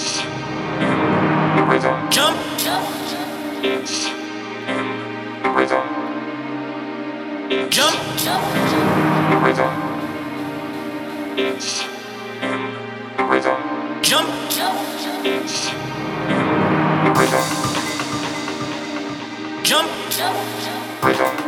It's in the rhythm. Jump, It's in the rhythm. It's jump, in the rhythm. It's in the rhythm. jump, It's in the rhythm. jump, Rhythm.